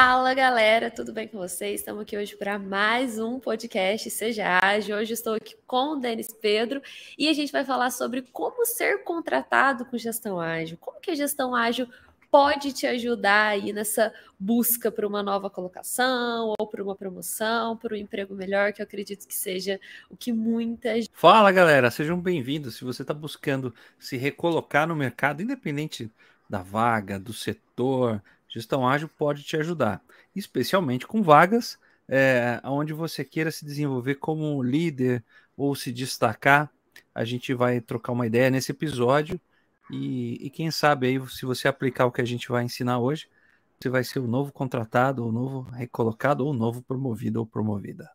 Fala galera, tudo bem com vocês? Estamos aqui hoje para mais um podcast Seja Ágil. Hoje estou aqui com o Denis Pedro e a gente vai falar sobre como ser contratado com gestão ágil. Como que a gestão ágil pode te ajudar aí nessa busca por uma nova colocação ou por uma promoção, por um emprego melhor, que eu acredito que seja o que muitas. Fala galera, sejam bem-vindos. Se você está buscando se recolocar no mercado, independente da vaga, do setor, gestão ágil pode te ajudar, especialmente com vagas é, onde você queira se desenvolver como líder ou se destacar. A gente vai trocar uma ideia nesse episódio e, e, quem sabe aí, se você aplicar o que a gente vai ensinar hoje, você vai ser o novo contratado, o novo recolocado, ou o novo promovido ou promovida.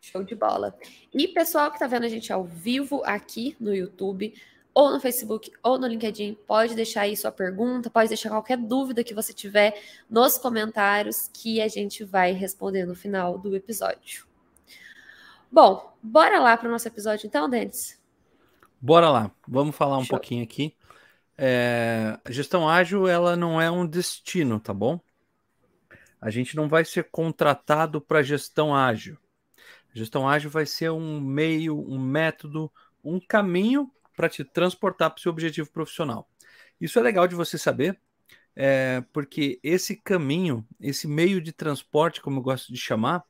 Show de bola. E pessoal que está vendo a gente ao vivo aqui no YouTube, ou no Facebook, ou no LinkedIn, pode deixar aí sua pergunta, pode deixar qualquer dúvida que você tiver nos comentários que a gente vai responder no final do episódio. Bom, bora lá para o nosso episódio então, Denis? Bora lá, vamos falar um Show. pouquinho aqui. É, a gestão ágil, ela não é um destino, tá bom? A gente não vai ser contratado para gestão ágil. A gestão ágil vai ser um meio, um método, um caminho para te transportar para o seu objetivo profissional. Isso é legal de você saber, é, porque esse caminho, esse meio de transporte, como eu gosto de chamar,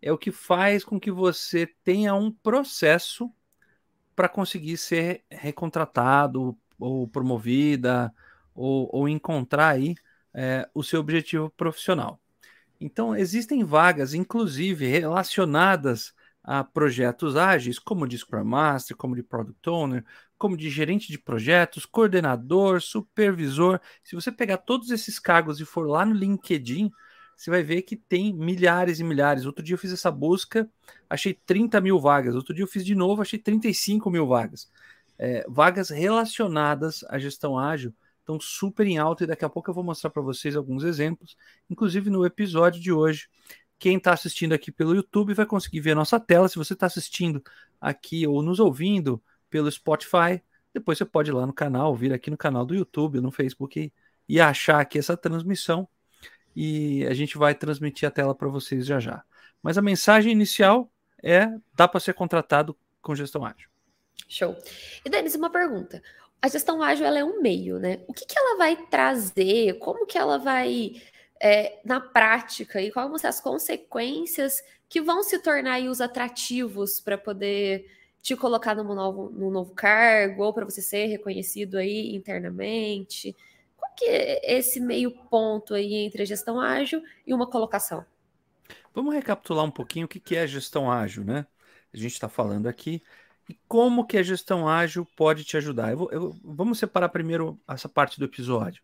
é o que faz com que você tenha um processo para conseguir ser recontratado ou promovida ou, ou encontrar aí é, o seu objetivo profissional. Então, existem vagas, inclusive relacionadas a projetos ágeis, como de Scrum Master, como de Product Owner, como de gerente de projetos, coordenador, supervisor. Se você pegar todos esses cargos e for lá no LinkedIn, você vai ver que tem milhares e milhares. Outro dia eu fiz essa busca, achei 30 mil vagas. Outro dia eu fiz de novo, achei 35 mil vagas. É, vagas relacionadas à gestão ágil estão super em alta e daqui a pouco eu vou mostrar para vocês alguns exemplos, inclusive no episódio de hoje. Quem está assistindo aqui pelo YouTube vai conseguir ver a nossa tela. Se você está assistindo aqui ou nos ouvindo pelo Spotify, depois você pode ir lá no canal, vir aqui no canal do YouTube, no Facebook e, achar aqui essa transmissão e a gente vai transmitir a tela para vocês já já. Mas a mensagem inicial é: dá para ser contratado com gestão ágil. Show. E Denis, uma pergunta. A gestão ágil ela é um meio, né? O que, que ela vai trazer? Como que ela vai, é, na prática, e quais vão ser as consequências que vão se tornar os atrativos para poder te colocar num novo, num novo cargo ou para você ser reconhecido aí internamente? que é esse meio ponto aí entre a gestão ágil e uma colocação? Vamos recapitular um pouquinho o que é a gestão ágil, né? A gente está falando aqui e como que a gestão ágil pode te ajudar. Eu vou, eu, vamos separar primeiro essa parte do episódio.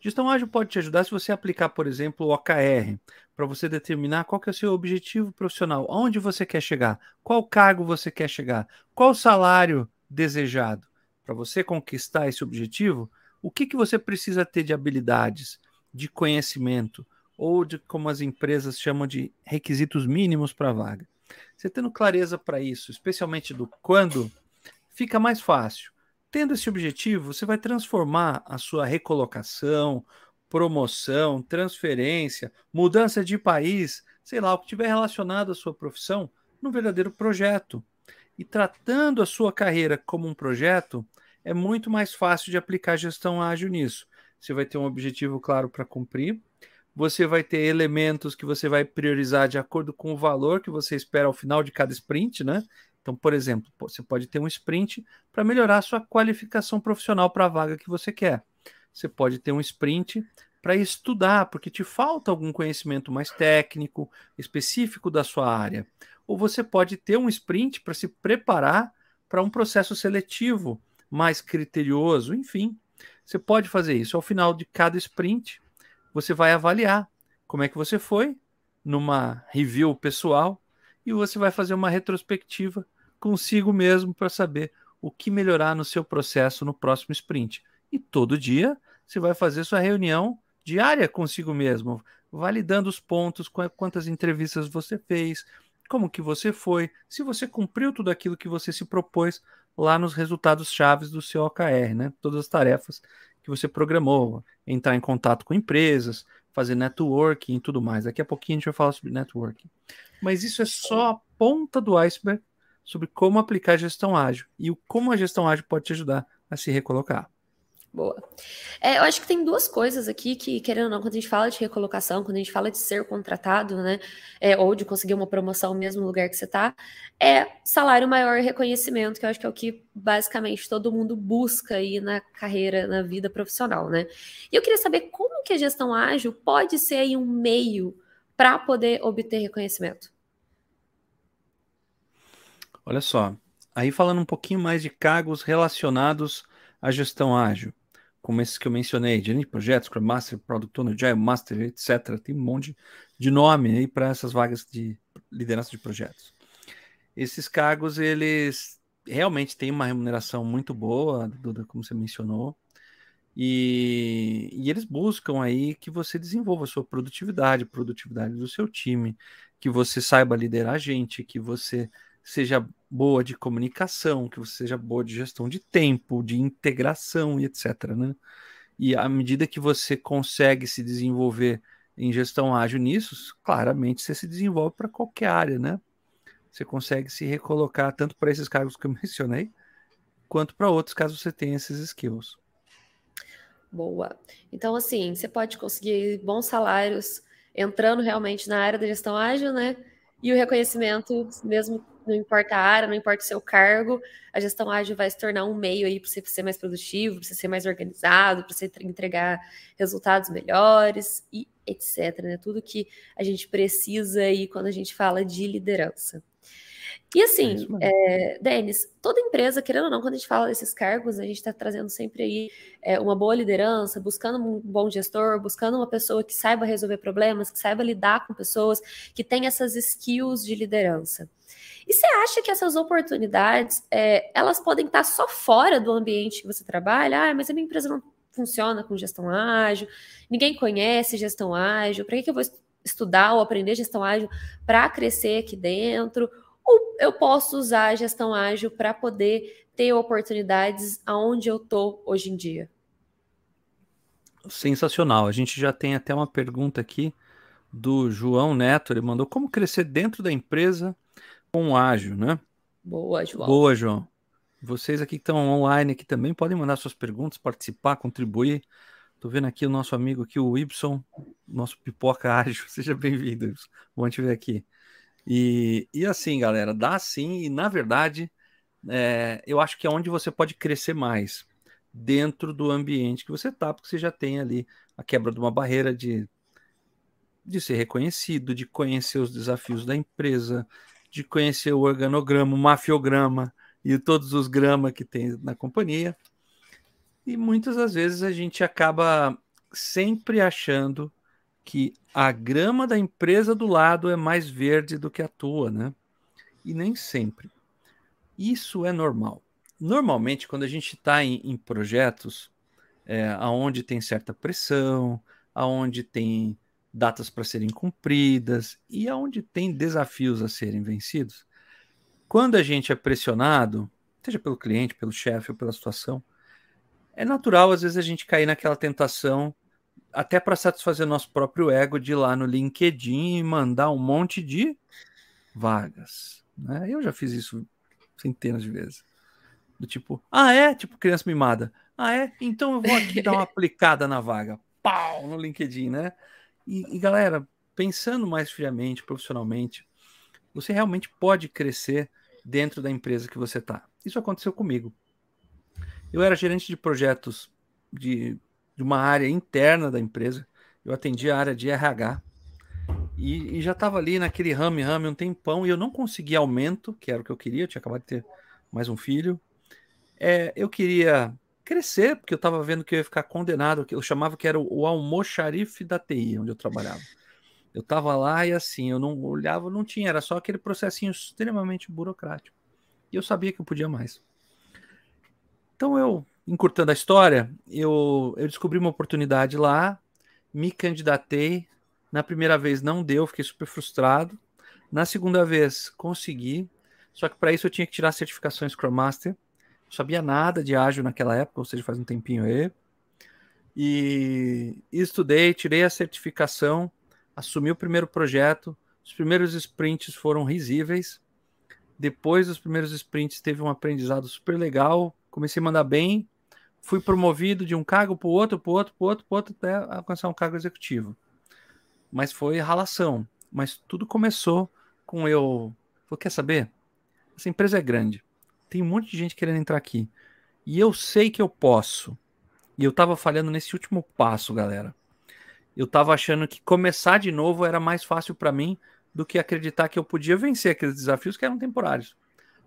Gestão ágil pode te ajudar se você aplicar, por exemplo, o OKR, para você determinar qual que é o seu objetivo profissional, aonde você quer chegar, qual cargo você quer chegar, qual salário desejado. Para você conquistar esse objetivo, o que, que você precisa ter de habilidades, de conhecimento, ou de como as empresas chamam de requisitos mínimos para a vaga. Você tendo clareza para isso, especialmente do quando, fica mais fácil. Tendo esse objetivo, você vai transformar a sua recolocação, promoção, transferência, mudança de país, sei lá, o que tiver relacionado à sua profissão, num verdadeiro projeto. E tratando a sua carreira como um projeto, é muito mais fácil de aplicar gestão ágil nisso. Você vai ter um objetivo claro para cumprir, você vai ter elementos que você vai priorizar de acordo com o valor que você espera ao final de cada sprint, né? Então, por exemplo, você pode ter um sprint para melhorar a sua qualificação profissional para a vaga que você quer. Você pode ter um sprint para estudar, porque te falta algum conhecimento mais técnico, específico da sua área. Ou você pode ter um sprint para se preparar para um processo seletivo mais criterioso, enfim. Você pode fazer isso. Ao final de cada sprint, você vai avaliar como é que você foi numa review pessoal e você vai fazer uma retrospectiva consigo mesmo para saber o que melhorar no seu processo no próximo sprint. E todo dia você vai fazer sua reunião diária consigo mesmo, validando os pontos, quantas entrevistas você fez, como que você foi, se você cumpriu tudo aquilo que você se propôs lá nos resultados chaves do seu OKR, né? Todas as tarefas que você programou, entrar em contato com empresas, fazer networking e tudo mais. Daqui a pouquinho a gente vai falar sobre networking. Mas isso é só a ponta do iceberg sobre como aplicar a gestão ágil e o como a gestão ágil pode te ajudar a se recolocar. Boa. É, eu acho que tem duas coisas aqui que, querendo ou não, quando a gente fala de recolocação, quando a gente fala de ser contratado, né, é, ou de conseguir uma promoção no mesmo lugar que você está, é salário maior e reconhecimento, que eu acho que é o que basicamente todo mundo busca aí na carreira, na vida profissional, né? E eu queria saber como que a gestão ágil pode ser um meio para poder obter reconhecimento. Olha só, aí falando um pouquinho mais de cargos relacionados à gestão ágil como esses que eu mencionei, gerente de projetos, Scrum Master, Product Owner, Agile Master, etc. Tem um monte de nome aí para essas vagas de liderança de projetos. Esses cargos, eles realmente têm uma remuneração muito boa, Duda, como você mencionou, e, e, eles buscam aí que você desenvolva a sua produtividade, produtividade do seu time, que você saiba liderar a gente, que você seja boa de comunicação, que você seja boa de gestão de tempo, de integração e etc. Né? E à medida que você consegue se desenvolver em gestão ágil nisso, claramente você se desenvolve para qualquer área, né? Você consegue se recolocar tanto para esses cargos que eu mencionei, quanto para outros, caso você tenha esses skills. Boa. Então, assim, você pode conseguir bons salários entrando realmente na área da gestão ágil, né? E o reconhecimento, mesmo não importa a área, não importa o seu cargo, a gestão ágil vai se tornar um meio aí para você ser mais produtivo, para você ser mais organizado, para você entregar resultados melhores e etc. Né? Tudo que a gente precisa aí quando a gente fala de liderança. E assim, é, é, Denis, toda empresa, querendo ou não, quando a gente fala desses cargos, a gente está trazendo sempre aí é, uma boa liderança, buscando um bom gestor, buscando uma pessoa que saiba resolver problemas, que saiba lidar com pessoas, que tenha essas skills de liderança. E você acha que essas oportunidades, é, elas podem estar só fora do ambiente que você trabalha? Ah, mas a minha empresa não funciona com gestão ágil, ninguém conhece gestão ágil, para que, que eu vou estudar ou aprender gestão ágil para crescer aqui dentro? Ou eu posso usar a gestão ágil para poder ter oportunidades aonde eu estou hoje em dia? Sensacional. A gente já tem até uma pergunta aqui do João Neto. Ele mandou como crescer dentro da empresa com ágil, né? Boa, João. Boa, João. Vocês aqui que estão online aqui também podem mandar suas perguntas, participar, contribuir. Tô vendo aqui o nosso amigo aqui, o Ibson, nosso pipoca ágil. Seja bem-vindo, Ibson. Bom te ver aqui. E, e assim, galera, dá sim, e na verdade, é, eu acho que é onde você pode crescer mais dentro do ambiente que você está, porque você já tem ali a quebra de uma barreira de, de ser reconhecido, de conhecer os desafios da empresa, de conhecer o organograma, o mafiograma e todos os gramas que tem na companhia. E muitas das vezes a gente acaba sempre achando que a grama da empresa do lado é mais verde do que a tua, né? E nem sempre. Isso é normal. Normalmente, quando a gente está em, em, projetos é, onde tem certa pressão, aonde tem datas para serem cumpridas e aonde tem desafios a serem vencidos, quando a gente é pressionado, seja pelo cliente, pelo chefe ou pela situação, é natural às vezes a gente cair naquela tentação até para satisfazer nosso próprio ego de ir lá no LinkedIn e mandar um monte de vagas. Né? Eu já fiz isso centenas de vezes. Do tipo, ah, é? Tipo, criança mimada. Ah, é? Então eu vou aqui dar uma aplicada na vaga. Pau! No LinkedIn, né? E, e galera, pensando mais friamente, profissionalmente, você realmente pode crescer dentro da empresa que você está. Isso aconteceu comigo. Eu era gerente de projetos de de uma área interna da empresa. Eu atendi a área de RH e, e já estava ali naquele rame, rame um tempão e eu não conseguia aumento, que era o que eu queria. Eu tinha acabado de ter mais um filho. É, eu queria crescer, porque eu estava vendo que eu ia ficar condenado. Eu chamava que era o, o almoxarife da TI, onde eu trabalhava. Eu estava lá e assim, eu não olhava, não tinha, era só aquele processinho extremamente burocrático. E eu sabia que eu podia mais. Então eu encurtando a história, eu, eu descobri uma oportunidade lá, me candidatei. Na primeira vez não deu, fiquei super frustrado. Na segunda vez consegui, só que para isso eu tinha que tirar a certificação Scrum Master. Não sabia nada de ágil naquela época, ou seja, faz um tempinho aí. E estudei, tirei a certificação, assumi o primeiro projeto. Os primeiros sprints foram risíveis. Depois dos primeiros sprints, teve um aprendizado super legal. Comecei a mandar bem. Fui promovido de um cargo para o outro, para o outro, para o outro, para outro, até alcançar um cargo executivo. Mas foi ralação. Mas tudo começou com eu. Falei, quer saber? Essa empresa é grande. Tem um monte de gente querendo entrar aqui. E eu sei que eu posso. E eu tava falhando nesse último passo, galera. Eu tava achando que começar de novo era mais fácil para mim do que acreditar que eu podia vencer aqueles desafios que eram temporários.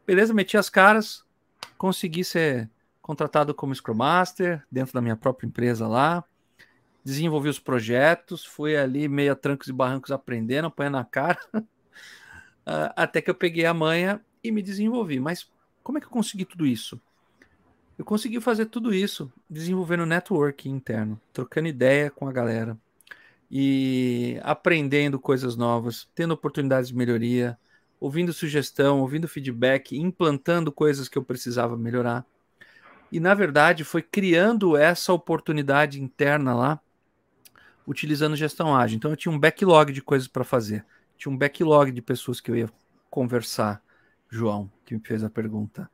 Beleza, meti as caras, consegui ser contratado como Scrum Master dentro da minha própria empresa lá. Desenvolvi os projetos, fui ali meio a trancos e barrancos aprendendo, apanhando a cara, até que eu peguei a manha e me desenvolvi. Mas como é que eu consegui tudo isso? Eu consegui fazer tudo isso desenvolvendo network interno, trocando ideia com a galera e aprendendo coisas novas, tendo oportunidades de melhoria, ouvindo sugestão, ouvindo feedback, implantando coisas que eu precisava melhorar. E na verdade foi criando essa oportunidade interna lá, utilizando gestão ágil. Então eu tinha um backlog de coisas para fazer, tinha um backlog de pessoas que eu ia conversar. João, que me fez a pergunta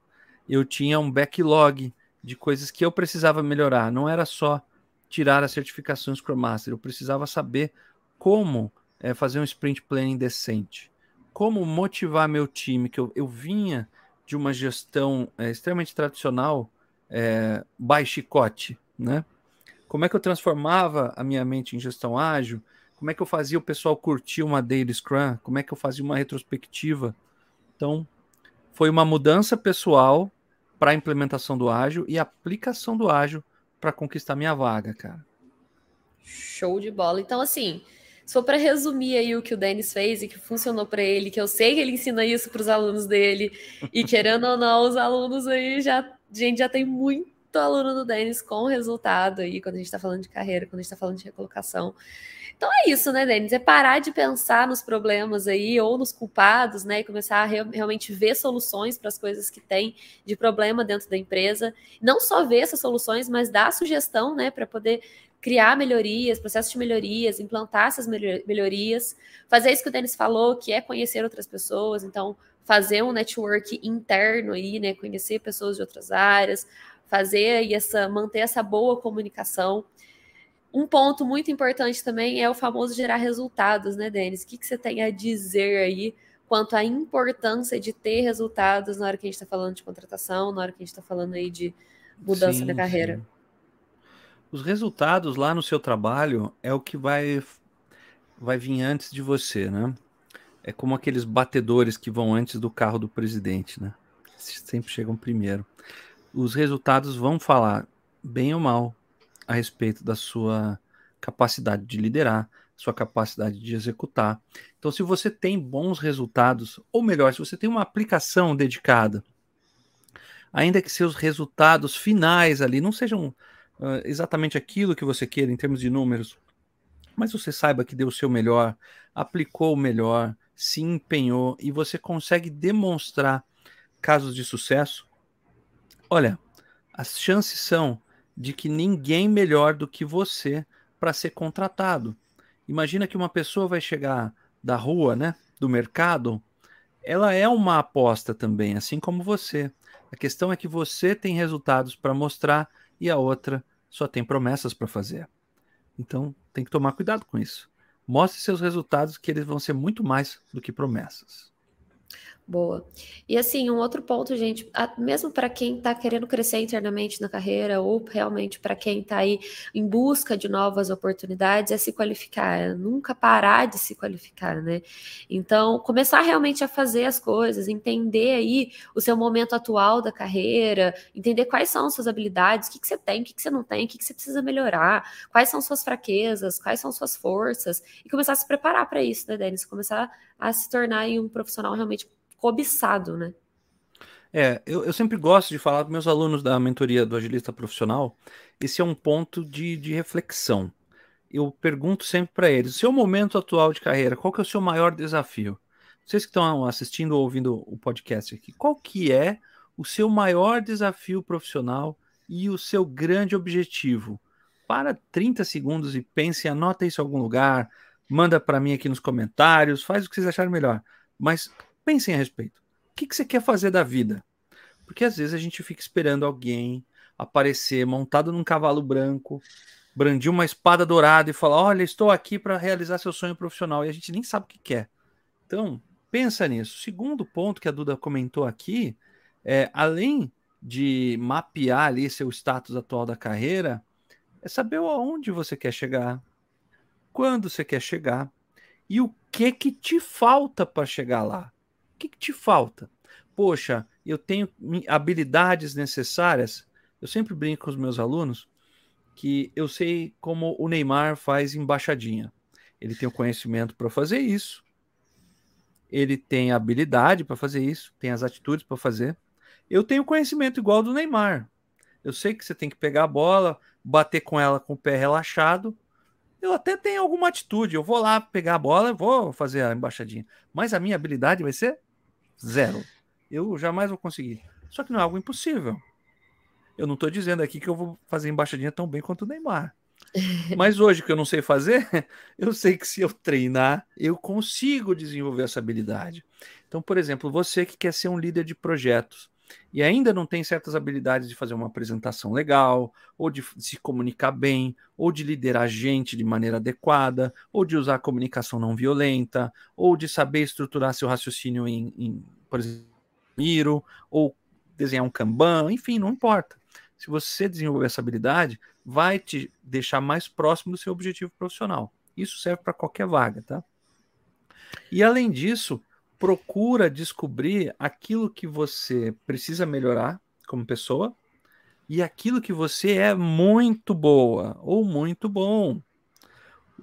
eu tinha um backlog de coisas que eu precisava melhorar. Não era só tirar a certificação Scrum Master, eu precisava saber como é, fazer um sprint planning decente, como motivar meu time, que eu, eu vinha de uma gestão é, extremamente tradicional, é, by chicote, né? Como é que eu transformava a minha mente em gestão ágil? Como é que eu fazia o pessoal curtir uma daily Scrum? Como é que eu fazia uma retrospectiva? Então, foi uma mudança pessoal para a implementação do ágil e aplicação do ágil para conquistar minha vaga, cara. Show de bola. Então, assim, só para resumir aí o que o Denis fez e que funcionou para ele, que eu sei que ele ensina isso para os alunos dele, e querendo ou não, os alunos aí já, gente já tem muito aluno do Denis com resultado aí, quando a gente está falando de carreira, quando a gente está falando de recolocação. Então é isso, né, Denis? É parar de pensar nos problemas aí ou nos culpados, né? E começar a re realmente ver soluções para as coisas que tem de problema dentro da empresa. Não só ver essas soluções, mas dar sugestão, né, para poder criar melhorias, processos de melhorias, implantar essas melhorias, fazer isso que o Denis falou, que é conhecer outras pessoas, então fazer um network interno aí, né, conhecer pessoas de outras áreas, fazer aí essa manter essa boa comunicação. Um ponto muito importante também é o famoso gerar resultados, né, Denis? O que, que você tem a dizer aí quanto à importância de ter resultados na hora que a gente está falando de contratação, na hora que a gente está falando aí de mudança sim, da carreira? Sim. Os resultados lá no seu trabalho é o que vai, vai vir antes de você, né? É como aqueles batedores que vão antes do carro do presidente, né? Sempre chegam primeiro. Os resultados vão falar, bem ou mal, a respeito da sua capacidade de liderar, sua capacidade de executar. Então, se você tem bons resultados, ou melhor, se você tem uma aplicação dedicada, ainda que seus resultados finais ali não sejam uh, exatamente aquilo que você queira em termos de números, mas você saiba que deu o seu melhor, aplicou o melhor, se empenhou e você consegue demonstrar casos de sucesso, olha, as chances são de que ninguém melhor do que você para ser contratado. Imagina que uma pessoa vai chegar da rua, né, do mercado, ela é uma aposta também, assim como você. A questão é que você tem resultados para mostrar e a outra só tem promessas para fazer. Então, tem que tomar cuidado com isso. Mostre seus resultados que eles vão ser muito mais do que promessas. Boa. E assim, um outro ponto, gente, mesmo para quem está querendo crescer internamente na carreira, ou realmente para quem está aí em busca de novas oportunidades, é se qualificar, é nunca parar de se qualificar, né? Então, começar realmente a fazer as coisas, entender aí o seu momento atual da carreira, entender quais são suas habilidades, o que, que você tem, o que, que você não tem, o que, que você precisa melhorar, quais são suas fraquezas, quais são suas forças, e começar a se preparar para isso, né, Denis? Começar a se tornar aí um profissional realmente cobiçado, né? É, eu, eu sempre gosto de falar para meus alunos da mentoria do agilista profissional, esse é um ponto de, de reflexão. Eu pergunto sempre para eles, o seu momento atual de carreira, qual que é o seu maior desafio? Vocês que estão assistindo ou ouvindo o podcast aqui, qual que é o seu maior desafio profissional e o seu grande objetivo? para 30 segundos e pense, anota isso em algum lugar, manda para mim aqui nos comentários, faz o que vocês acharem melhor. Mas pensem a respeito. O que, que você quer fazer da vida? Porque às vezes a gente fica esperando alguém aparecer montado num cavalo branco, brandir uma espada dourada e falar: Olha, estou aqui para realizar seu sonho profissional. E a gente nem sabe o que quer. Então, pensa nisso. Segundo ponto que a Duda comentou aqui é, além de mapear ali seu status atual da carreira, é saber aonde você quer chegar, quando você quer chegar e o que que te falta para chegar lá. Que, que te falta? Poxa, eu tenho habilidades necessárias. Eu sempre brinco com os meus alunos que eu sei como o Neymar faz embaixadinha. Ele tem o conhecimento para fazer isso. Ele tem a habilidade para fazer isso, tem as atitudes para fazer. Eu tenho conhecimento igual do Neymar. Eu sei que você tem que pegar a bola, bater com ela com o pé relaxado. Eu até tenho alguma atitude. Eu vou lá pegar a bola, vou fazer a embaixadinha. Mas a minha habilidade vai ser zero. Eu jamais vou conseguir. Só que não é algo impossível. Eu não estou dizendo aqui que eu vou fazer embaixadinha tão bem quanto o Neymar. Mas hoje que eu não sei fazer, eu sei que se eu treinar, eu consigo desenvolver essa habilidade. Então, por exemplo, você que quer ser um líder de projetos e ainda não tem certas habilidades de fazer uma apresentação legal, ou de se comunicar bem, ou de liderar gente de maneira adequada, ou de usar a comunicação não violenta, ou de saber estruturar seu raciocínio em, em por exemplo, Miro, ou desenhar um Kanban, enfim, não importa se você desenvolver essa habilidade, vai te deixar mais próximo do seu objetivo profissional. Isso serve para qualquer vaga, tá? E além disso, procura descobrir aquilo que você precisa melhorar como pessoa e aquilo que você é muito boa ou muito bom.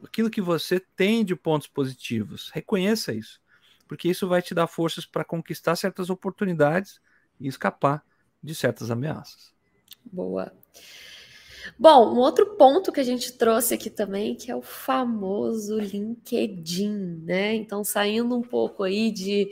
Aquilo que você tem de pontos positivos. Reconheça isso, porque isso vai te dar forças para conquistar certas oportunidades e escapar de certas ameaças. Boa. Bom, um outro ponto que a gente trouxe aqui também, que é o famoso LinkedIn, né? Então, saindo um pouco aí de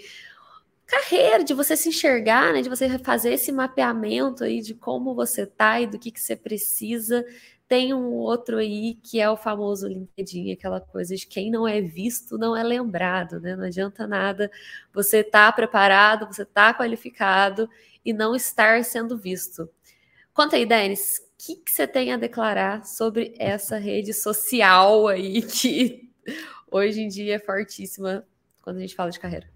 carreira, de você se enxergar, né? De você fazer esse mapeamento aí de como você tá e do que, que você precisa. Tem um outro aí que é o famoso LinkedIn, aquela coisa de quem não é visto não é lembrado, né? Não adianta nada você tá preparado, você tá qualificado e não estar sendo visto. Conta aí, Denis, o que, que você tem a declarar sobre essa rede social aí que hoje em dia é fortíssima quando a gente fala de carreira?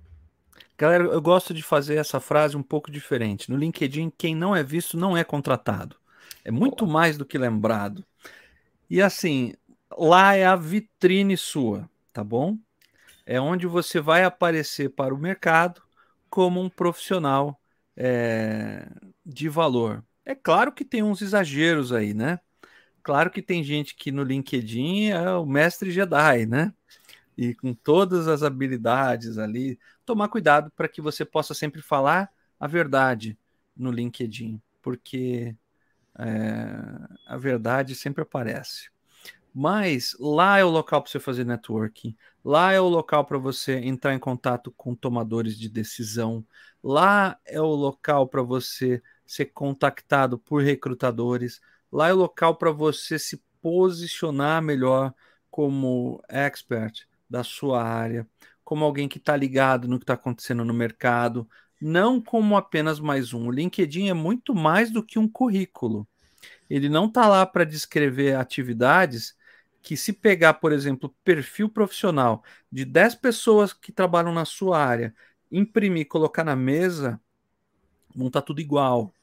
Galera, eu gosto de fazer essa frase um pouco diferente. No LinkedIn, quem não é visto não é contratado. É muito Boa. mais do que lembrado. E assim, lá é a vitrine sua, tá bom? É onde você vai aparecer para o mercado como um profissional é, de valor. É claro que tem uns exageros aí, né? Claro que tem gente que no LinkedIn é o mestre Jedi, né? E com todas as habilidades ali, tomar cuidado para que você possa sempre falar a verdade no LinkedIn, porque é, a verdade sempre aparece. Mas lá é o local para você fazer networking, lá é o local para você entrar em contato com tomadores de decisão, lá é o local para você ser contactado por recrutadores. Lá é o local para você se posicionar melhor como expert da sua área, como alguém que está ligado no que está acontecendo no mercado, não como apenas mais um. O LinkedIn é muito mais do que um currículo. Ele não está lá para descrever atividades que, se pegar, por exemplo, perfil profissional de 10 pessoas que trabalham na sua área, imprimir e colocar na mesa, não está tudo igual.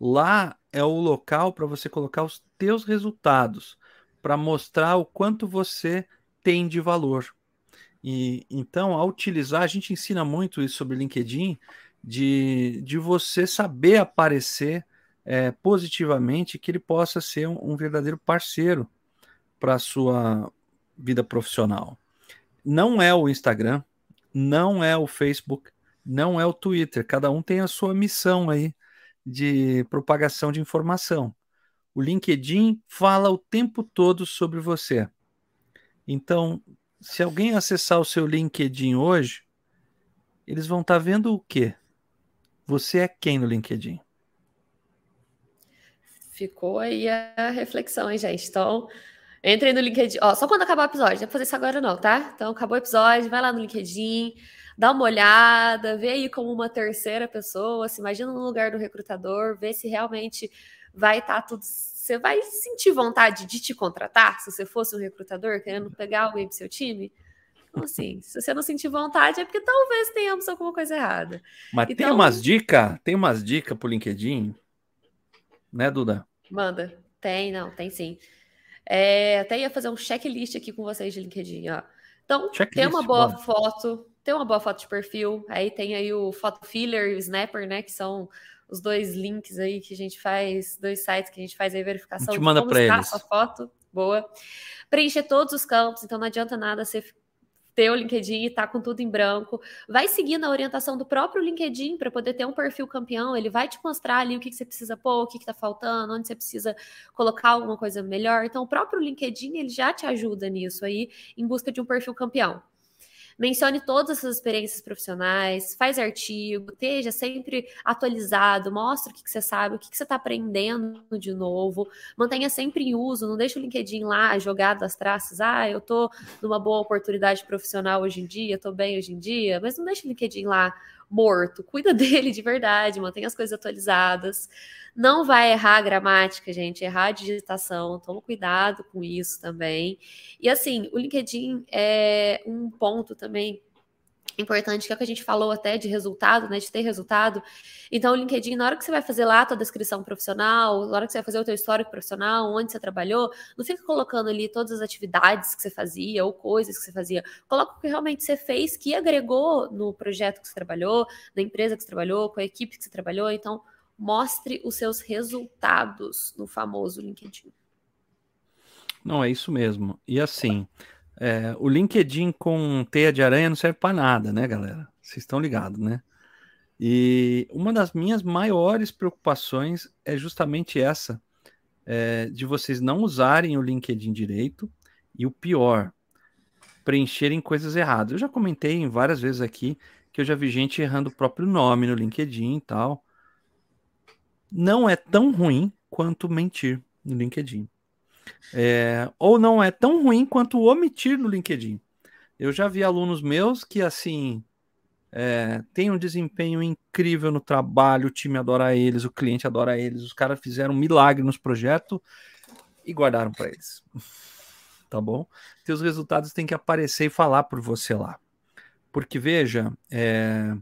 Lá é o local para você colocar os teus resultados, para mostrar o quanto você tem de valor. E então, ao utilizar, a gente ensina muito isso sobre LinkedIn, de, de você saber aparecer é, positivamente, que ele possa ser um, um verdadeiro parceiro para a sua vida profissional. Não é o Instagram, não é o Facebook, não é o Twitter. Cada um tem a sua missão aí de propagação de informação. O LinkedIn fala o tempo todo sobre você. Então, se alguém acessar o seu LinkedIn hoje, eles vão estar tá vendo o quê? Você é quem no LinkedIn? Ficou aí a reflexão, hein, gente? Então, entrem no LinkedIn. Ó, só quando acabar o episódio, não fazer isso agora não, tá? Então, acabou o episódio, vai lá no LinkedIn, dá uma olhada, vê aí como uma terceira pessoa, se imagina no lugar do recrutador, vê se realmente vai estar tá tudo. Você vai sentir vontade de te contratar se você fosse um recrutador querendo pegar alguém pro seu time? Então, assim, se você não sentir vontade, é porque talvez tenhamos alguma coisa errada. Mas então, tem umas dicas, tem umas dicas pro LinkedIn, né, Duda? Manda. Tem, não, tem sim. É, até ia fazer um checklist aqui com vocês de LinkedIn, ó. Então, checklist, tem uma boa foto, tem uma boa foto de perfil, aí tem aí o Photo Filler e o Snapper, né, que são os dois links aí que a gente faz, dois sites que a gente faz aí verificação a gente manda para eles. a foto, boa. Preencher todos os campos, então não adianta nada você ter o LinkedIn e tá com tudo em branco. Vai seguindo a orientação do próprio LinkedIn para poder ter um perfil campeão. Ele vai te mostrar ali o que, que você precisa pôr, o que, está faltando, onde você precisa colocar alguma coisa melhor. Então, o próprio LinkedIn ele já te ajuda nisso aí, em busca de um perfil campeão. Mencione todas essas experiências profissionais, faz artigo, esteja sempre atualizado, mostre o que, que você sabe, o que, que você está aprendendo de novo, mantenha sempre em uso, não deixe o LinkedIn lá jogado às traças, ah, eu estou numa boa oportunidade profissional hoje em dia, estou bem hoje em dia, mas não deixe o LinkedIn lá morto, cuida dele de verdade, mantenha as coisas atualizadas. Não vai errar a gramática, gente, errar a digitação, toma cuidado com isso também. E assim, o LinkedIn é um ponto também importante, que é o que a gente falou até de resultado, né? De ter resultado. Então, o LinkedIn, na hora que você vai fazer lá a tua descrição profissional, na hora que você vai fazer o teu histórico profissional, onde você trabalhou, não fica colocando ali todas as atividades que você fazia ou coisas que você fazia. Coloca o que realmente você fez, que agregou no projeto que você trabalhou, na empresa que você trabalhou, com a equipe que você trabalhou. Então, mostre os seus resultados no famoso LinkedIn. Não, é isso mesmo. E assim, é, o LinkedIn com teia de aranha não serve para nada, né, galera? Vocês estão ligados, né? E uma das minhas maiores preocupações é justamente essa, é, de vocês não usarem o LinkedIn direito e o pior, preencherem coisas erradas. Eu já comentei várias vezes aqui que eu já vi gente errando o próprio nome no LinkedIn e tal. Não é tão ruim quanto mentir no LinkedIn. É, ou não é tão ruim quanto omitir no LinkedIn. Eu já vi alunos meus que, assim, é, um desempenho incrível no trabalho, o time adora eles, o cliente adora eles, os caras fizeram um milagre nos projetos e guardaram para eles. tá bom? Teus resultados têm que aparecer e falar por você lá. Porque, veja, é,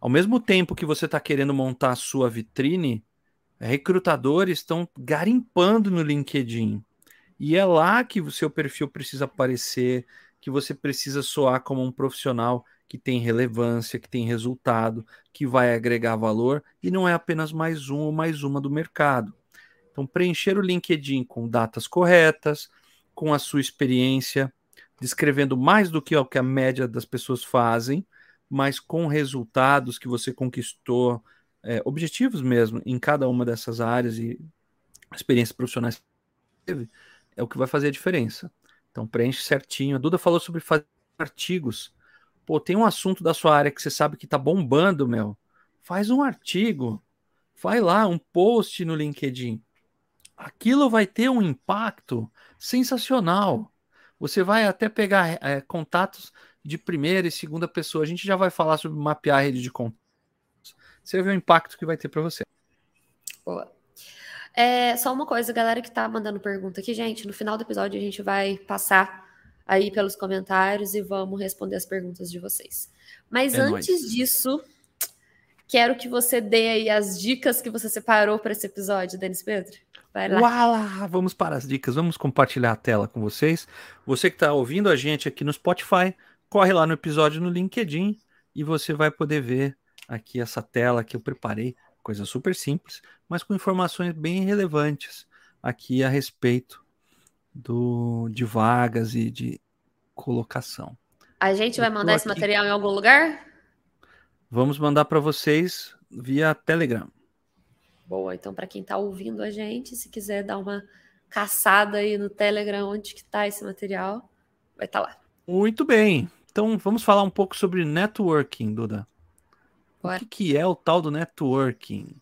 ao mesmo tempo que você está querendo montar a sua vitrine, recrutadores estão garimpando no LinkedIn e é lá que o seu perfil precisa aparecer, que você precisa soar como um profissional que tem relevância, que tem resultado, que vai agregar valor e não é apenas mais um ou mais uma do mercado. Então, preencher o LinkedIn com datas corretas, com a sua experiência, descrevendo mais do que o que a média das pessoas fazem, mas com resultados que você conquistou, é, objetivos mesmo em cada uma dessas áreas e experiências profissionais que teve é o que vai fazer a diferença. Então preenche certinho. A Duda falou sobre fazer artigos. Pô, tem um assunto da sua área que você sabe que tá bombando, meu. Faz um artigo. Vai lá, um post no LinkedIn. Aquilo vai ter um impacto sensacional. Você vai até pegar é, contatos de primeira e segunda pessoa. A gente já vai falar sobre mapear a rede de contatos. Você vê o impacto que vai ter para você. Boa. É, só uma coisa, galera que tá mandando pergunta aqui, gente, no final do episódio a gente vai passar aí pelos comentários e vamos responder as perguntas de vocês. Mas é antes nóis. disso, quero que você dê aí as dicas que você separou para esse episódio, Denis Pedro. Vai lá. Uala, vamos para as dicas, vamos compartilhar a tela com vocês. Você que está ouvindo a gente aqui no Spotify, corre lá no episódio no LinkedIn e você vai poder ver aqui essa tela que eu preparei coisa super simples, mas com informações bem relevantes aqui a respeito do, de vagas e de colocação. A gente vai mandar esse material em algum lugar? Vamos mandar para vocês via Telegram. Boa, então para quem está ouvindo a gente, se quiser dar uma caçada aí no Telegram onde que está esse material, vai estar tá lá. Muito bem. Então vamos falar um pouco sobre networking, Duda. Bora. O que, que é o tal do networking?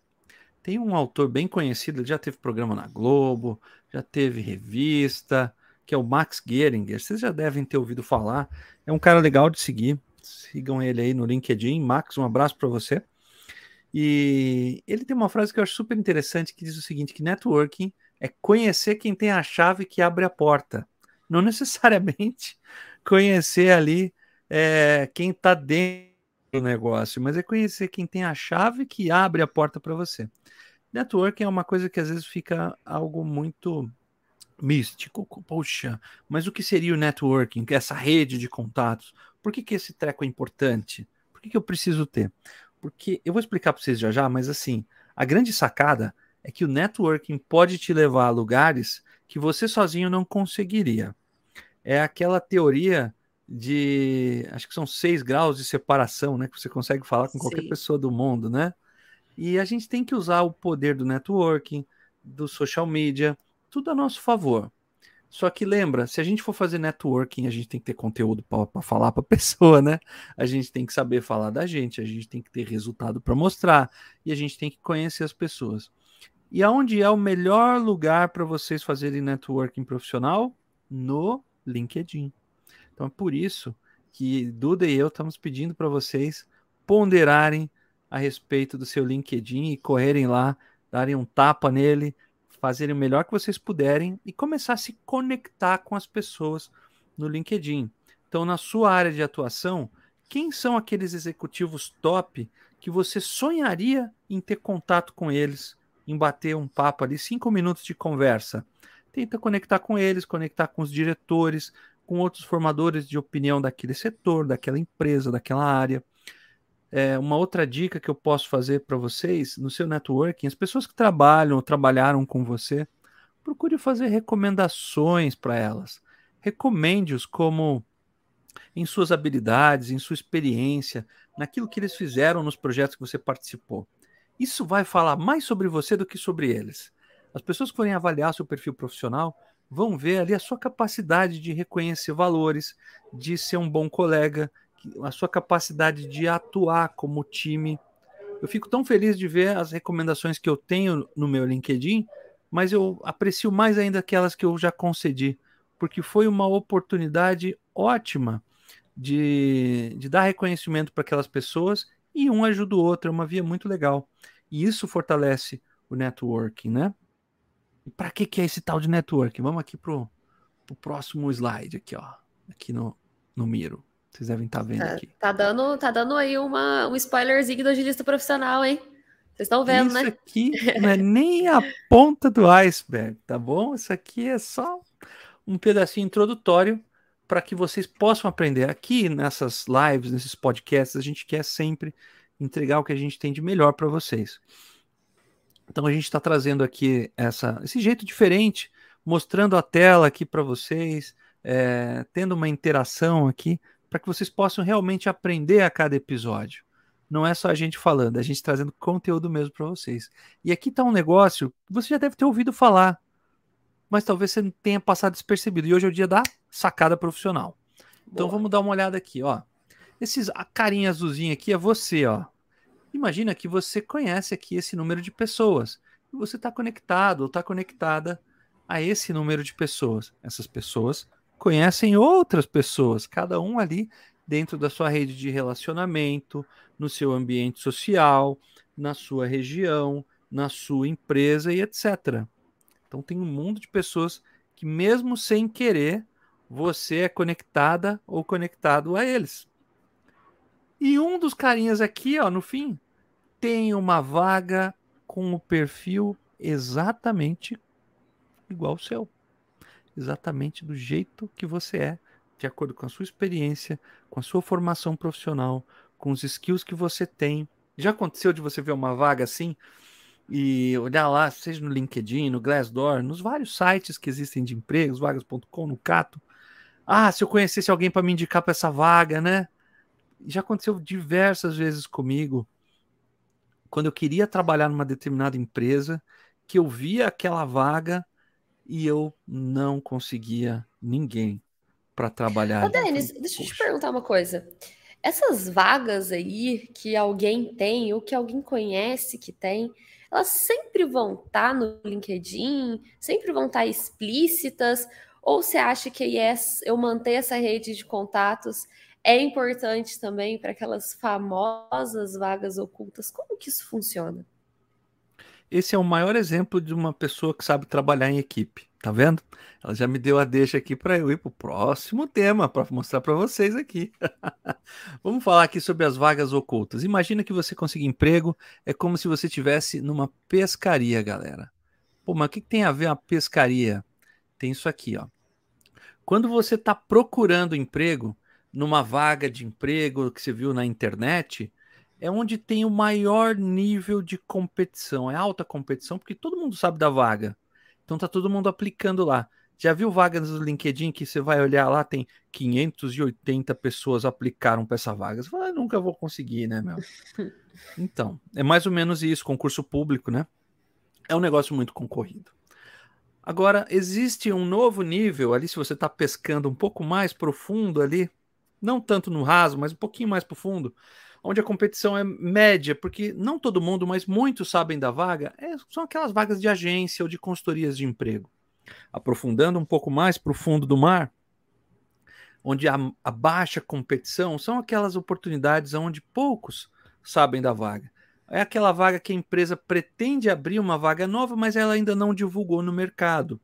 Tem um autor bem conhecido, já teve programa na Globo, já teve revista, que é o Max Geringer. Vocês já devem ter ouvido falar. É um cara legal de seguir. Sigam ele aí no LinkedIn. Max, um abraço para você. E ele tem uma frase que eu acho super interessante que diz o seguinte: que networking é conhecer quem tem a chave que abre a porta. Não necessariamente conhecer ali é, quem está dentro do negócio, mas é conhecer quem tem a chave que abre a porta para você. Networking é uma coisa que às vezes fica algo muito místico. Poxa, mas o que seria o networking? Essa rede de contatos? Por que, que esse treco é importante? Por que, que eu preciso ter? Porque eu vou explicar para vocês já já, mas assim, a grande sacada é que o networking pode te levar a lugares que você sozinho não conseguiria. É aquela teoria de, acho que são seis graus de separação, né? Que você consegue falar com Sim. qualquer pessoa do mundo, né? E a gente tem que usar o poder do networking, do social media, tudo a nosso favor. Só que lembra, se a gente for fazer networking, a gente tem que ter conteúdo para falar para a pessoa, né? A gente tem que saber falar da gente, a gente tem que ter resultado para mostrar e a gente tem que conhecer as pessoas. E aonde é o melhor lugar para vocês fazerem networking profissional? No LinkedIn. Então é por isso que Duda e eu estamos pedindo para vocês ponderarem a respeito do seu LinkedIn e correrem lá, darem um tapa nele, fazerem o melhor que vocês puderem e começar a se conectar com as pessoas no LinkedIn. Então, na sua área de atuação, quem são aqueles executivos top que você sonharia em ter contato com eles, em bater um papo ali, cinco minutos de conversa? Tenta conectar com eles, conectar com os diretores, com outros formadores de opinião daquele setor, daquela empresa, daquela área. É, uma outra dica que eu posso fazer para vocês no seu networking, as pessoas que trabalham ou trabalharam com você, procure fazer recomendações para elas. Recomende-os como em suas habilidades, em sua experiência, naquilo que eles fizeram nos projetos que você participou. Isso vai falar mais sobre você do que sobre eles. As pessoas que forem avaliar seu perfil profissional vão ver ali a sua capacidade de reconhecer valores, de ser um bom colega, a sua capacidade de atuar como time. Eu fico tão feliz de ver as recomendações que eu tenho no meu LinkedIn, mas eu aprecio mais ainda aquelas que eu já concedi, porque foi uma oportunidade ótima de, de dar reconhecimento para aquelas pessoas e um ajuda o outro, é uma via muito legal. E isso fortalece o networking, né? E para que, que é esse tal de networking? Vamos aqui pro, pro próximo slide aqui, ó, aqui no, no Miro. Vocês devem estar tá vendo tá, aqui. Tá dando, tá dando aí uma, um spoilerzinho do agilista profissional, hein? Vocês estão vendo, Isso né? Isso aqui não é nem a ponta do iceberg, tá bom? Isso aqui é só um pedacinho introdutório para que vocês possam aprender. Aqui nessas lives, nesses podcasts, a gente quer sempre entregar o que a gente tem de melhor para vocês. Então a gente está trazendo aqui essa, esse jeito diferente, mostrando a tela aqui para vocês, é, tendo uma interação aqui para que vocês possam realmente aprender a cada episódio. Não é só a gente falando, é a gente trazendo conteúdo mesmo para vocês. E aqui está um negócio que você já deve ter ouvido falar, mas talvez você não tenha passado despercebido. E hoje é o dia da sacada profissional. Então Boa. vamos dar uma olhada aqui, ó. Esses a carinha azulzinha aqui é você, ó. Imagina que você conhece aqui esse número de pessoas e você está conectado ou está conectada a esse número de pessoas. Essas pessoas conhecem outras pessoas, cada um ali dentro da sua rede de relacionamento, no seu ambiente social, na sua região, na sua empresa e etc. Então tem um mundo de pessoas que mesmo sem querer, você é conectada ou conectado a eles. E um dos carinhas aqui, ó, no fim, tem uma vaga com o perfil exatamente igual ao seu exatamente do jeito que você é, de acordo com a sua experiência, com a sua formação profissional, com os skills que você tem. Já aconteceu de você ver uma vaga assim e olhar lá, seja no LinkedIn, no Glassdoor, nos vários sites que existem de empregos, vagas.com, no Cato. Ah, se eu conhecesse alguém para me indicar para essa vaga, né? Já aconteceu diversas vezes comigo. Quando eu queria trabalhar numa determinada empresa, que eu via aquela vaga e eu não conseguia ninguém para trabalhar. Ô, Denis, deixa eu te perguntar uma coisa. Essas vagas aí que alguém tem ou que alguém conhece que tem, elas sempre vão estar tá no LinkedIn, sempre vão estar tá explícitas, ou você acha que yes, eu manter essa rede de contatos é importante também para aquelas famosas vagas ocultas? Como que isso funciona? Esse é o maior exemplo de uma pessoa que sabe trabalhar em equipe. Tá vendo? Ela já me deu a deixa aqui para eu ir para o próximo tema, para mostrar para vocês aqui. Vamos falar aqui sobre as vagas ocultas. Imagina que você conseguir emprego, é como se você tivesse numa pescaria, galera. Pô, mas o que, que tem a ver a pescaria? Tem isso aqui, ó. Quando você está procurando emprego, numa vaga de emprego que você viu na internet, é onde tem o maior nível de competição. É alta competição, porque todo mundo sabe da vaga. Então tá todo mundo aplicando lá. Já viu vagas no LinkedIn que você vai olhar lá, tem 580 pessoas aplicaram para essa vaga. Você fala, ah, nunca vou conseguir, né, meu? Então, é mais ou menos isso, concurso público, né? É um negócio muito concorrido. Agora, existe um novo nível ali, se você está pescando um pouco mais profundo ali, não tanto no raso, mas um pouquinho mais profundo, onde a competição é média, porque não todo mundo, mas muitos sabem da vaga, é, são aquelas vagas de agência ou de consultorias de emprego. Aprofundando um pouco mais para o fundo do mar, onde a, a baixa competição são aquelas oportunidades onde poucos sabem da vaga. É aquela vaga que a empresa pretende abrir uma vaga nova, mas ela ainda não divulgou no mercado.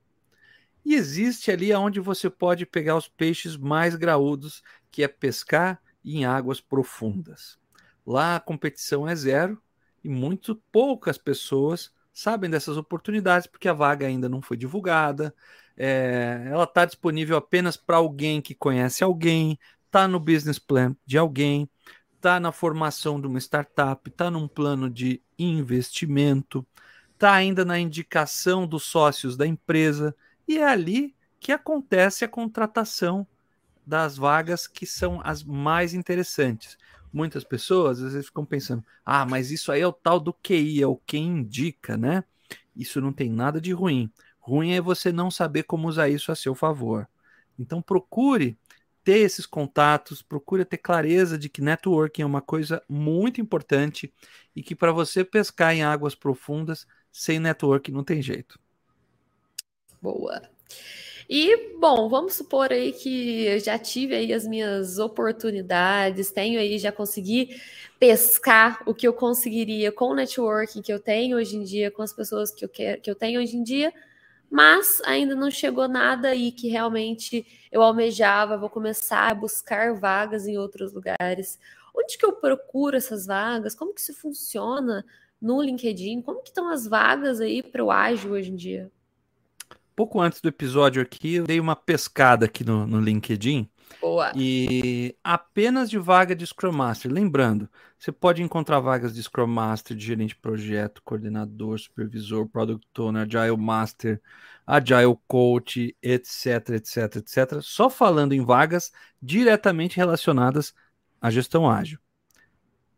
E existe ali onde você pode pegar os peixes mais graúdos, que é pescar em águas profundas. Lá a competição é zero e muito poucas pessoas sabem dessas oportunidades porque a vaga ainda não foi divulgada. É, ela está disponível apenas para alguém que conhece alguém, está no business plan de alguém, está na formação de uma startup, está num plano de investimento, está ainda na indicação dos sócios da empresa e é ali que acontece a contratação das vagas que são as mais interessantes muitas pessoas às vezes ficam pensando: ah, mas isso aí é o tal do QI, é o quem indica, né? Isso não tem nada de ruim. Ruim é você não saber como usar isso a seu favor. Então procure ter esses contatos, procure ter clareza de que networking é uma coisa muito importante e que para você pescar em águas profundas, sem networking não tem jeito. Boa. E, bom, vamos supor aí que eu já tive aí as minhas oportunidades, tenho aí, já consegui pescar o que eu conseguiria com o networking que eu tenho hoje em dia, com as pessoas que eu, quero, que eu tenho hoje em dia, mas ainda não chegou nada aí que realmente eu almejava, vou começar a buscar vagas em outros lugares. Onde que eu procuro essas vagas? Como que isso funciona no LinkedIn? Como que estão as vagas aí para o ágil hoje em dia? Pouco antes do episódio aqui, eu dei uma pescada aqui no, no LinkedIn. Boa. E apenas de vaga de Scrum Master. Lembrando, você pode encontrar vagas de Scrum Master, de gerente de projeto, coordenador, supervisor, Product Owner, Agile Master, Agile Coach, etc, etc, etc. Só falando em vagas diretamente relacionadas à gestão ágil.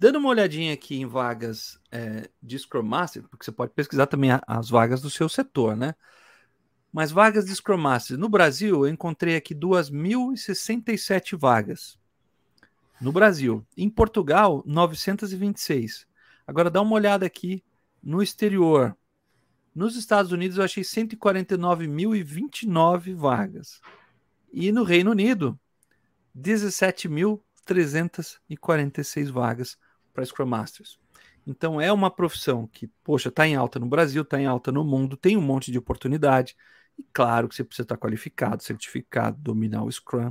Dando uma olhadinha aqui em vagas é, de Scrum Master, porque você pode pesquisar também as vagas do seu setor, né? Mas vagas de Scrum Master. No Brasil, eu encontrei aqui 2.067 vagas. No Brasil. Em Portugal, 926. Agora dá uma olhada aqui no exterior. Nos Estados Unidos eu achei 149.029 vagas. E no Reino Unido, 17.346 vagas para Scrum Masters. Então é uma profissão que, poxa, está em alta no Brasil, está em alta no mundo, tem um monte de oportunidade. E claro que você precisa estar qualificado, certificado, dominar o Scrum.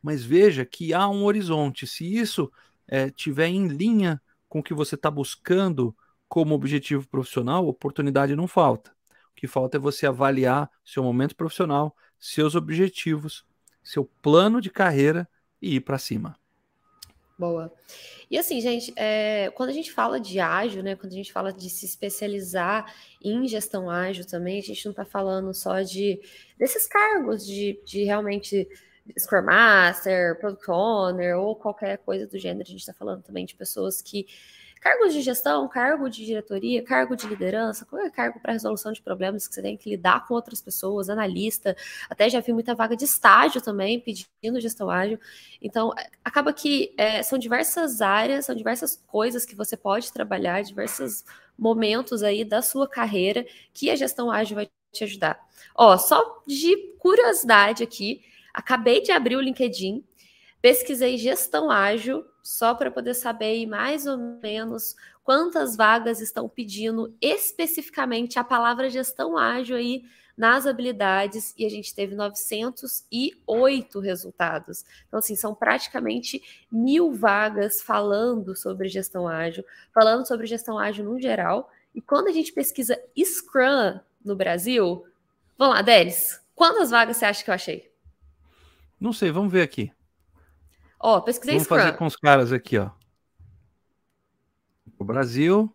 Mas veja que há um horizonte. Se isso é, tiver em linha com o que você está buscando como objetivo profissional, oportunidade não falta. O que falta é você avaliar seu momento profissional, seus objetivos, seu plano de carreira e ir para cima. Boa. E assim, gente, é, quando a gente fala de ágil, né? Quando a gente fala de se especializar em gestão ágil também, a gente não está falando só de desses cargos de, de realmente Scrum Master, Product Owner ou qualquer coisa do gênero. A gente está falando também de pessoas que Cargos de gestão, cargo de diretoria, cargo de liderança, qualquer cargo para resolução de problemas que você tem que lidar com outras pessoas, analista, até já vi muita vaga de estágio também pedindo gestão ágil. Então, acaba que é, são diversas áreas, são diversas coisas que você pode trabalhar, diversos momentos aí da sua carreira que a gestão ágil vai te ajudar. Ó, só de curiosidade aqui, acabei de abrir o LinkedIn, pesquisei gestão ágil só para poder saber mais ou menos quantas vagas estão pedindo especificamente a palavra gestão ágil aí nas habilidades e a gente teve 908 resultados. Então, assim, são praticamente mil vagas falando sobre gestão ágil, falando sobre gestão ágil no geral. E quando a gente pesquisa Scrum no Brasil, vamos lá, Denis, quantas vagas você acha que eu achei? Não sei, vamos ver aqui. Ó, pesquisei Vamos Scrum. fazer com os caras aqui, ó. O Brasil.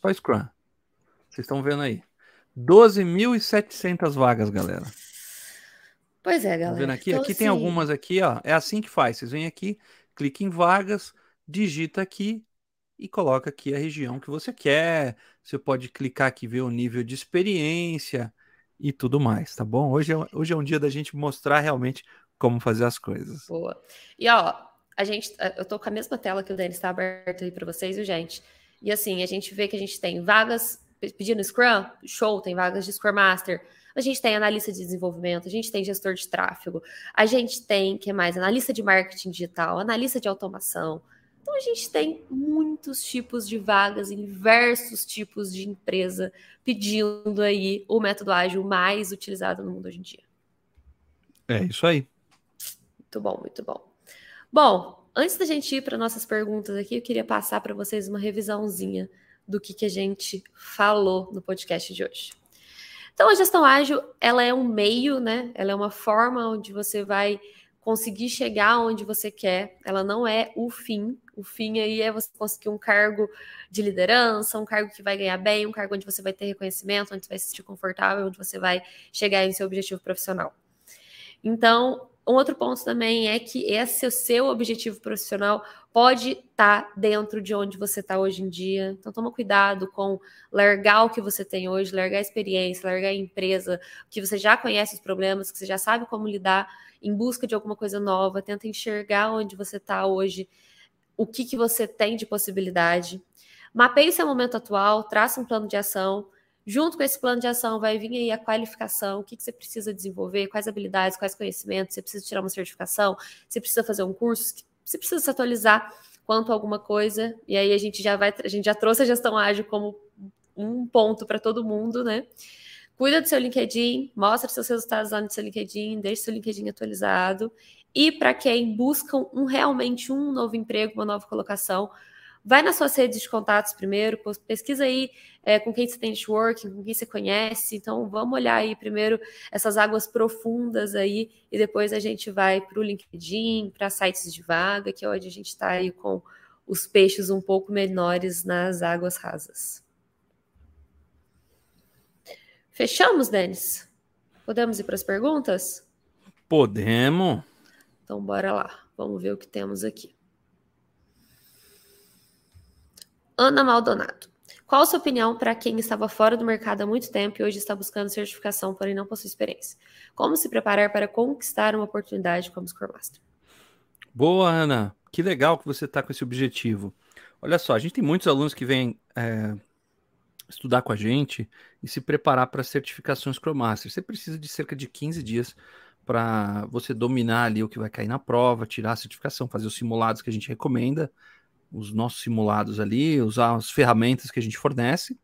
Só Scrum. Vocês estão vendo aí. 12.700 vagas, galera. Pois é, Tá galera. vendo aqui? Então, aqui tem algumas aqui, ó. É assim que faz. Vocês vêm aqui, clica em vagas, digita aqui e coloca aqui a região que você quer. Você pode clicar aqui ver o nível de experiência e tudo mais, tá bom? Hoje é, hoje é um dia da gente mostrar realmente como fazer as coisas. Boa. E ó, a gente, eu tô com a mesma tela que o Denis está aberto aí para vocês, viu, gente? E assim, a gente vê que a gente tem vagas pedindo Scrum, show, tem vagas de Scrum Master. A gente tem analista de desenvolvimento, a gente tem gestor de tráfego, a gente tem, que mais? Analista de marketing digital, analista de automação. Então a gente tem muitos tipos de vagas em diversos tipos de empresa pedindo aí o método ágil mais utilizado no mundo hoje em dia. É isso aí. Muito bom, muito bom. Bom, antes da gente ir para nossas perguntas aqui, eu queria passar para vocês uma revisãozinha do que, que a gente falou no podcast de hoje. Então, a gestão ágil, ela é um meio, né? Ela é uma forma onde você vai conseguir chegar onde você quer. Ela não é o fim. O fim aí é você conseguir um cargo de liderança, um cargo que vai ganhar bem, um cargo onde você vai ter reconhecimento, onde você vai se sentir confortável, onde você vai chegar em seu objetivo profissional. Então, um outro ponto também é que esse seu objetivo profissional pode estar tá dentro de onde você está hoje em dia. Então, toma cuidado com largar o que você tem hoje, largar a experiência, largar a empresa, que você já conhece os problemas, que você já sabe como lidar em busca de alguma coisa nova. Tenta enxergar onde você está hoje, o que, que você tem de possibilidade. Mapeie seu momento atual, traça um plano de ação Junto com esse plano de ação vai vir aí a qualificação, o que, que você precisa desenvolver, quais habilidades, quais conhecimentos, você precisa tirar uma certificação, você precisa fazer um curso, você precisa se atualizar quanto a alguma coisa, e aí a gente já vai, a gente já trouxe a gestão ágil como um ponto para todo mundo, né? Cuida do seu LinkedIn, mostra seus resultados lá no seu LinkedIn, deixe seu LinkedIn atualizado. E para quem busca um, realmente um novo emprego, uma nova colocação, vai nas suas redes de contatos primeiro, pesquisa aí é, com quem você tem networking, com quem você conhece. Então, vamos olhar aí primeiro essas águas profundas aí e depois a gente vai para o LinkedIn, para sites de vaga, que é onde a gente está aí com os peixes um pouco menores nas águas rasas. Fechamos, Denis? Podemos ir para as perguntas? Podemos. Então, bora lá. Vamos ver o que temos aqui. Ana Maldonado. Qual a sua opinião para quem estava fora do mercado há muito tempo e hoje está buscando certificação, porém não possui experiência? Como se preparar para conquistar uma oportunidade como Scrum Master? Boa, Ana. Que legal que você está com esse objetivo. Olha só, a gente tem muitos alunos que vêm é, estudar com a gente e se preparar para a certificação Scrum Master. Você precisa de cerca de 15 dias para você dominar ali o que vai cair na prova, tirar a certificação, fazer os simulados que a gente recomenda os nossos simulados ali, usar as ferramentas que a gente fornece.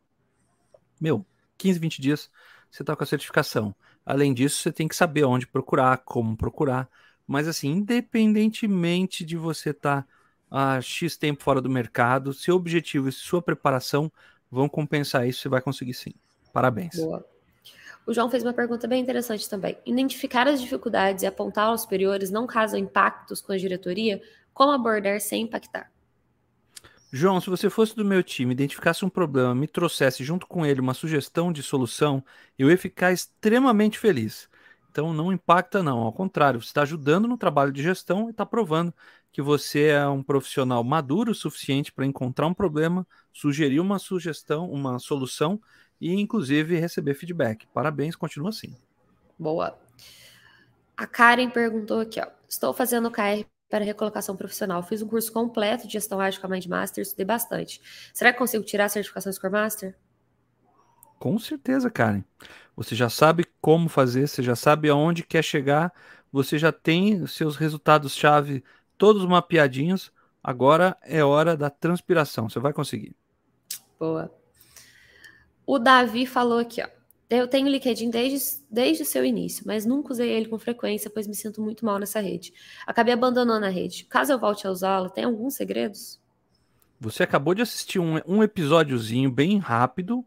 Meu, 15, 20 dias você está com a certificação. Além disso, você tem que saber onde procurar, como procurar. Mas assim, independentemente de você estar tá a X tempo fora do mercado, seu objetivo e sua preparação vão compensar isso, você vai conseguir sim. Parabéns. Boa. O João fez uma pergunta bem interessante também. Identificar as dificuldades e apontar aos superiores não causam impactos com a diretoria? Como abordar sem impactar? João, se você fosse do meu time, identificasse um problema, me trouxesse junto com ele uma sugestão de solução, eu ia ficar extremamente feliz. Então não impacta, não. Ao contrário, você está ajudando no trabalho de gestão e está provando que você é um profissional maduro o suficiente para encontrar um problema, sugerir uma sugestão, uma solução e, inclusive, receber feedback. Parabéns, continua assim. Boa. A Karen perguntou aqui, ó. Estou fazendo KR para recolocação profissional. Fiz um curso completo de gestão ágil com a Mindmaster, estudei bastante. Será que consigo tirar a certificação Scrum Master? Com certeza, Karen. Você já sabe como fazer, você já sabe aonde quer chegar, você já tem seus resultados-chave todos mapeadinhos. Agora é hora da transpiração. Você vai conseguir. Boa. O Davi falou aqui, ó. Eu tenho LinkedIn desde, desde o seu início, mas nunca usei ele com frequência, pois me sinto muito mal nessa rede. Acabei abandonando a rede. Caso eu volte a usá-la, tem alguns segredos? Você acabou de assistir um, um episódiozinho bem rápido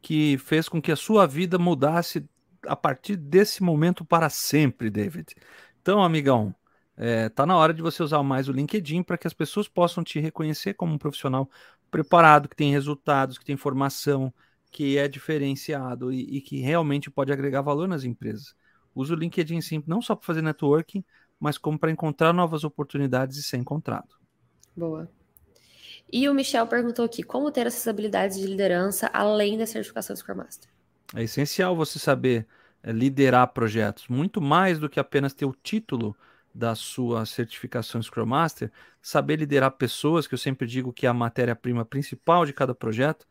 que fez com que a sua vida mudasse a partir desse momento para sempre, David. Então, amigão, é, tá na hora de você usar mais o LinkedIn para que as pessoas possam te reconhecer como um profissional preparado, que tem resultados, que tem formação, que é diferenciado e, e que realmente pode agregar valor nas empresas. Usa o LinkedIn sim, não só para fazer networking, mas como para encontrar novas oportunidades e ser encontrado. Boa. E o Michel perguntou aqui: como ter essas habilidades de liderança além da certificação Scrum Master? É essencial você saber é, liderar projetos, muito mais do que apenas ter o título da sua certificação Scrum Master, saber liderar pessoas, que eu sempre digo que é a matéria-prima principal de cada projeto,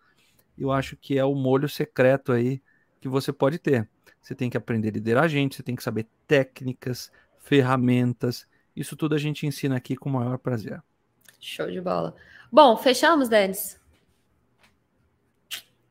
eu acho que é o molho secreto aí que você pode ter. Você tem que aprender a liderar a gente, você tem que saber técnicas, ferramentas. Isso tudo a gente ensina aqui com o maior prazer. Show de bola. Bom, fechamos, Denis?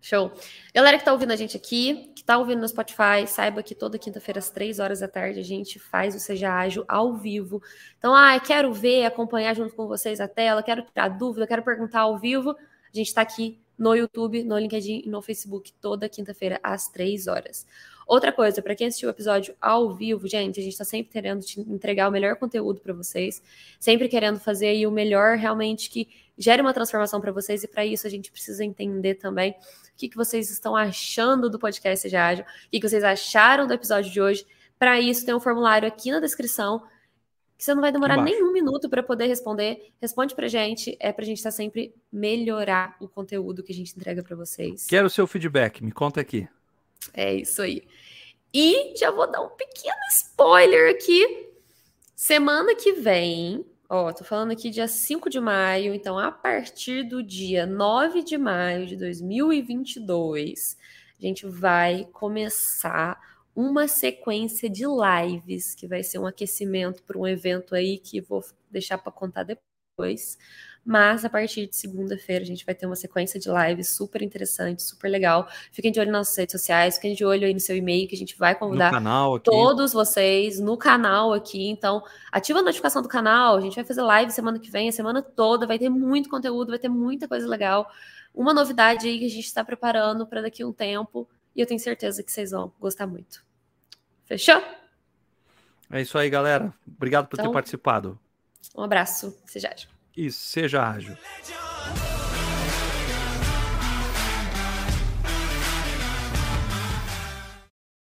Show. Galera que tá ouvindo a gente aqui, que tá ouvindo no Spotify, saiba que toda quinta-feira às três horas da tarde a gente faz o Seja Ágil ao vivo. Então, ah, quero ver, acompanhar junto com vocês a tela, quero tirar dúvida, quero perguntar ao vivo. A gente está aqui no YouTube, no LinkedIn e no Facebook toda quinta-feira às três horas. Outra coisa, para quem assistiu o episódio ao vivo, gente, a gente está sempre querendo te entregar o melhor conteúdo para vocês, sempre querendo fazer aí o melhor realmente que gere uma transformação para vocês e para isso a gente precisa entender também o que, que vocês estão achando do podcast Seja Ágil, o que, que vocês acharam do episódio de hoje. Para isso, tem um formulário aqui na descrição que você não vai demorar nenhum minuto para poder responder. Responde pra gente, é pra gente estar tá sempre melhorar o conteúdo que a gente entrega para vocês. Quero o seu feedback, me conta aqui. É isso aí. E já vou dar um pequeno spoiler aqui. Semana que vem, ó, tô falando aqui dia 5 de maio, então a partir do dia 9 de maio de 2022, a gente vai começar uma sequência de lives, que vai ser um aquecimento para um evento aí que vou deixar para contar depois. Mas a partir de segunda-feira a gente vai ter uma sequência de lives super interessante, super legal. Fiquem de olho nas redes sociais, fiquem de olho aí no seu e-mail, que a gente vai convidar todos vocês no canal aqui. Então, ativa a notificação do canal, a gente vai fazer live semana que vem, a semana toda, vai ter muito conteúdo, vai ter muita coisa legal. Uma novidade aí que a gente está preparando para daqui a um tempo, e eu tenho certeza que vocês vão gostar muito. Fechou? É isso aí, galera. Obrigado por então, ter participado. Um abraço. Seja ágil. E seja ágil.